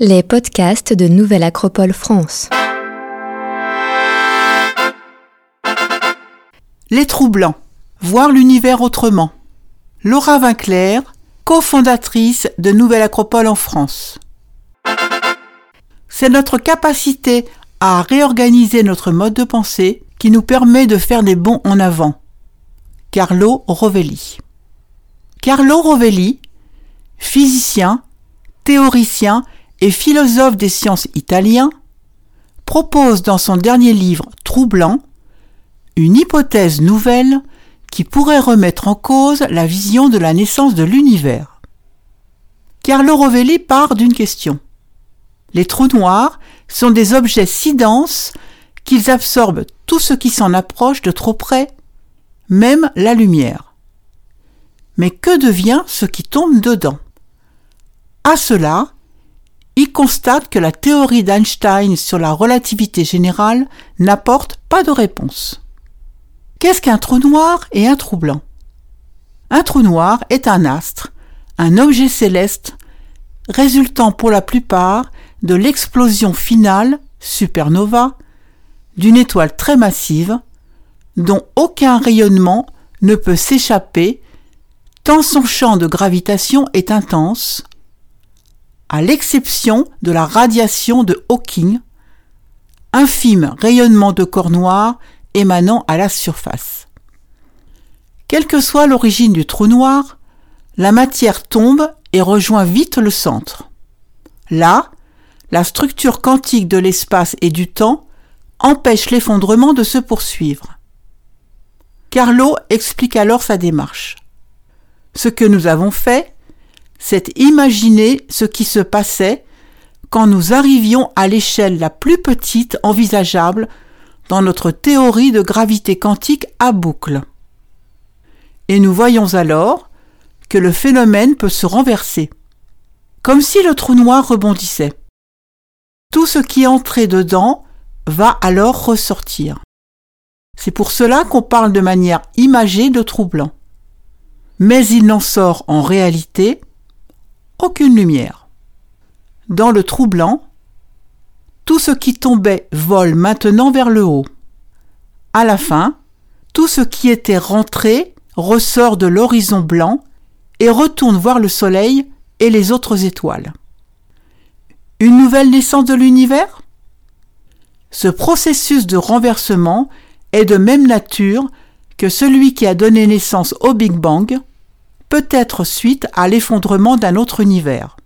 Les podcasts de Nouvelle Acropole France. Les Troublants. Voir l'univers autrement. Laura Vinclair, cofondatrice de Nouvelle Acropole en France. C'est notre capacité à réorganiser notre mode de pensée qui nous permet de faire des bons en avant. Carlo Rovelli. Carlo Rovelli, physicien, théoricien et philosophe des sciences italien, propose dans son dernier livre Troublant une hypothèse nouvelle qui pourrait remettre en cause la vision de la naissance de l'univers. Carlo Rovelli part d'une question. Les trous noirs sont des objets si denses qu'ils absorbent tout ce qui s'en approche de trop près, même la lumière. Mais que devient ce qui tombe dedans? À cela, il constate que la théorie d'Einstein sur la relativité générale n'apporte pas de réponse. Qu'est-ce qu'un trou noir et un trou blanc? Un trou noir est un astre, un objet céleste, résultant pour la plupart de l'explosion finale, supernova, d'une étoile très massive, dont aucun rayonnement ne peut s'échapper tant son champ de gravitation est intense, à l'exception de la radiation de Hawking, infime rayonnement de corps noir émanant à la surface. Quelle que soit l'origine du trou noir, la matière tombe et rejoint vite le centre. Là, la structure quantique de l'espace et du temps empêche l'effondrement de se poursuivre. Carlo explique alors sa démarche. Ce que nous avons fait, c'est imaginer ce qui se passait quand nous arrivions à l'échelle la plus petite envisageable dans notre théorie de gravité quantique à boucle. Et nous voyons alors que le phénomène peut se renverser, comme si le trou noir rebondissait. Tout ce qui entré dedans va alors ressortir. C'est pour cela qu'on parle de manière imagée de trou blanc. Mais il n'en sort en réalité aucune lumière. Dans le trou blanc, tout ce qui tombait vole maintenant vers le haut. À la fin, tout ce qui était rentré ressort de l'horizon blanc et retourne voir le Soleil et les autres étoiles. Une nouvelle naissance de l'univers? Ce processus de renversement est de même nature que celui qui a donné naissance au Big Bang, peut-être suite à l'effondrement d'un autre univers.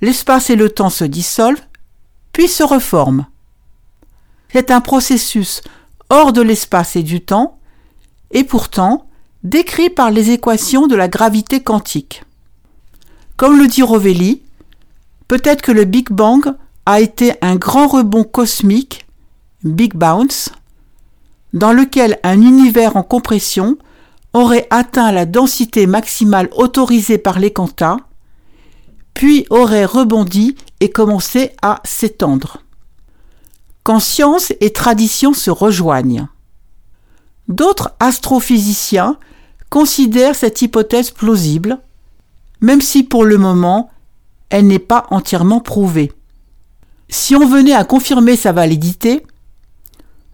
L'espace et le temps se dissolvent, puis se reforment. C'est un processus hors de l'espace et du temps, et pourtant décrit par les équations de la gravité quantique. Comme le dit Rovelli, peut-être que le Big Bang a été un grand rebond cosmique, Big Bounce, dans lequel un univers en compression aurait atteint la densité maximale autorisée par les quantas, puis aurait rebondi et commencé à s'étendre. Quand science et tradition se rejoignent. D'autres astrophysiciens considèrent cette hypothèse plausible, même si pour le moment elle n'est pas entièrement prouvée. Si on venait à confirmer sa validité,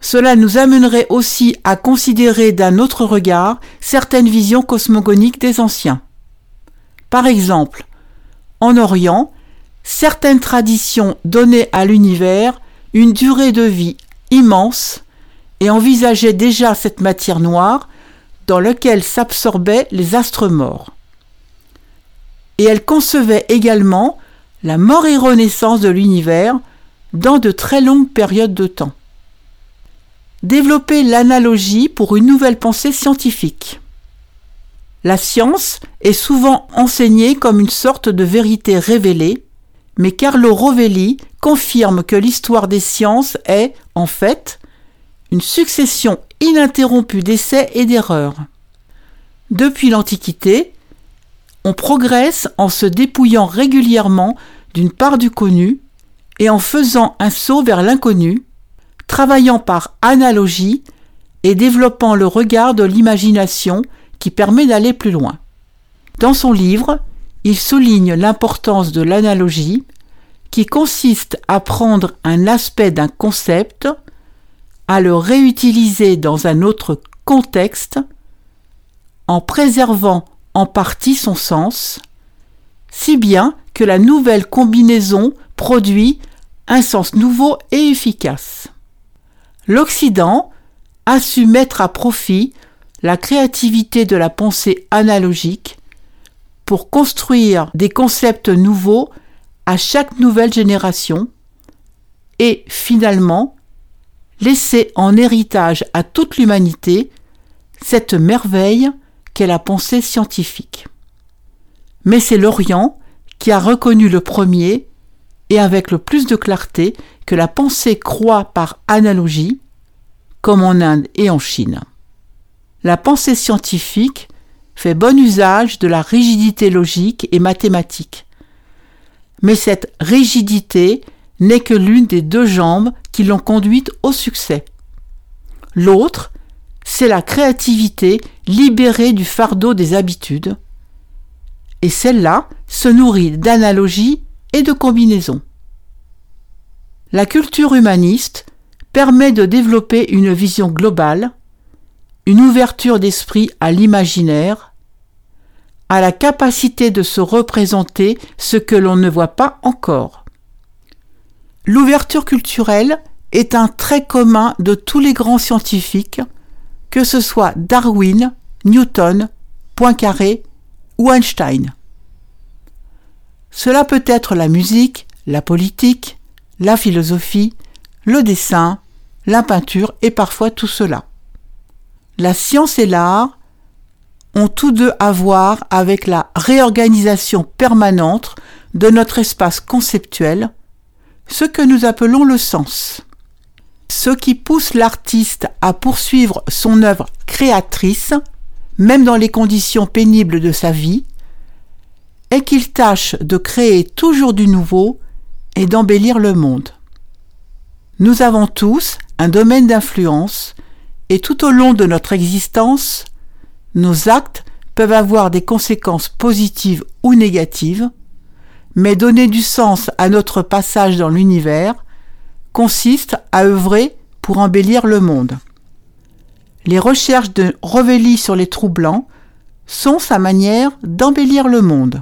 cela nous amènerait aussi à considérer d'un autre regard certaines visions cosmogoniques des anciens. Par exemple, en Orient, certaines traditions donnaient à l'univers une durée de vie immense et envisageaient déjà cette matière noire dans laquelle s'absorbaient les astres morts. Et elles concevaient également la mort et renaissance de l'univers dans de très longues périodes de temps développer l'analogie pour une nouvelle pensée scientifique. La science est souvent enseignée comme une sorte de vérité révélée, mais Carlo Rovelli confirme que l'histoire des sciences est, en fait, une succession ininterrompue d'essais et d'erreurs. Depuis l'Antiquité, on progresse en se dépouillant régulièrement d'une part du connu et en faisant un saut vers l'inconnu, travaillant par analogie et développant le regard de l'imagination qui permet d'aller plus loin. Dans son livre, il souligne l'importance de l'analogie qui consiste à prendre un aspect d'un concept, à le réutiliser dans un autre contexte, en préservant en partie son sens, si bien que la nouvelle combinaison produit un sens nouveau et efficace. L'Occident a su mettre à profit la créativité de la pensée analogique pour construire des concepts nouveaux à chaque nouvelle génération et finalement laisser en héritage à toute l'humanité cette merveille qu'est la pensée scientifique. Mais c'est l'Orient qui a reconnu le premier et avec le plus de clarté que la pensée croit par analogie, comme en Inde et en Chine. La pensée scientifique fait bon usage de la rigidité logique et mathématique. Mais cette rigidité n'est que l'une des deux jambes qui l'ont conduite au succès. L'autre, c'est la créativité libérée du fardeau des habitudes, et celle-là se nourrit d'analogies et de combinaisons. La culture humaniste permet de développer une vision globale, une ouverture d'esprit à l'imaginaire, à la capacité de se représenter ce que l'on ne voit pas encore. L'ouverture culturelle est un trait commun de tous les grands scientifiques, que ce soit Darwin, Newton, Poincaré ou Einstein. Cela peut être la musique, la politique, la philosophie, le dessin, la peinture et parfois tout cela. La science et l'art ont tous deux à voir avec la réorganisation permanente de notre espace conceptuel, ce que nous appelons le sens. Ce qui pousse l'artiste à poursuivre son œuvre créatrice, même dans les conditions pénibles de sa vie, qu'il tâche de créer toujours du nouveau et d'embellir le monde. Nous avons tous un domaine d'influence et tout au long de notre existence, nos actes peuvent avoir des conséquences positives ou négatives, mais donner du sens à notre passage dans l'univers consiste à œuvrer pour embellir le monde. Les recherches de Revelli sur les trous blancs sont sa manière d'embellir le monde.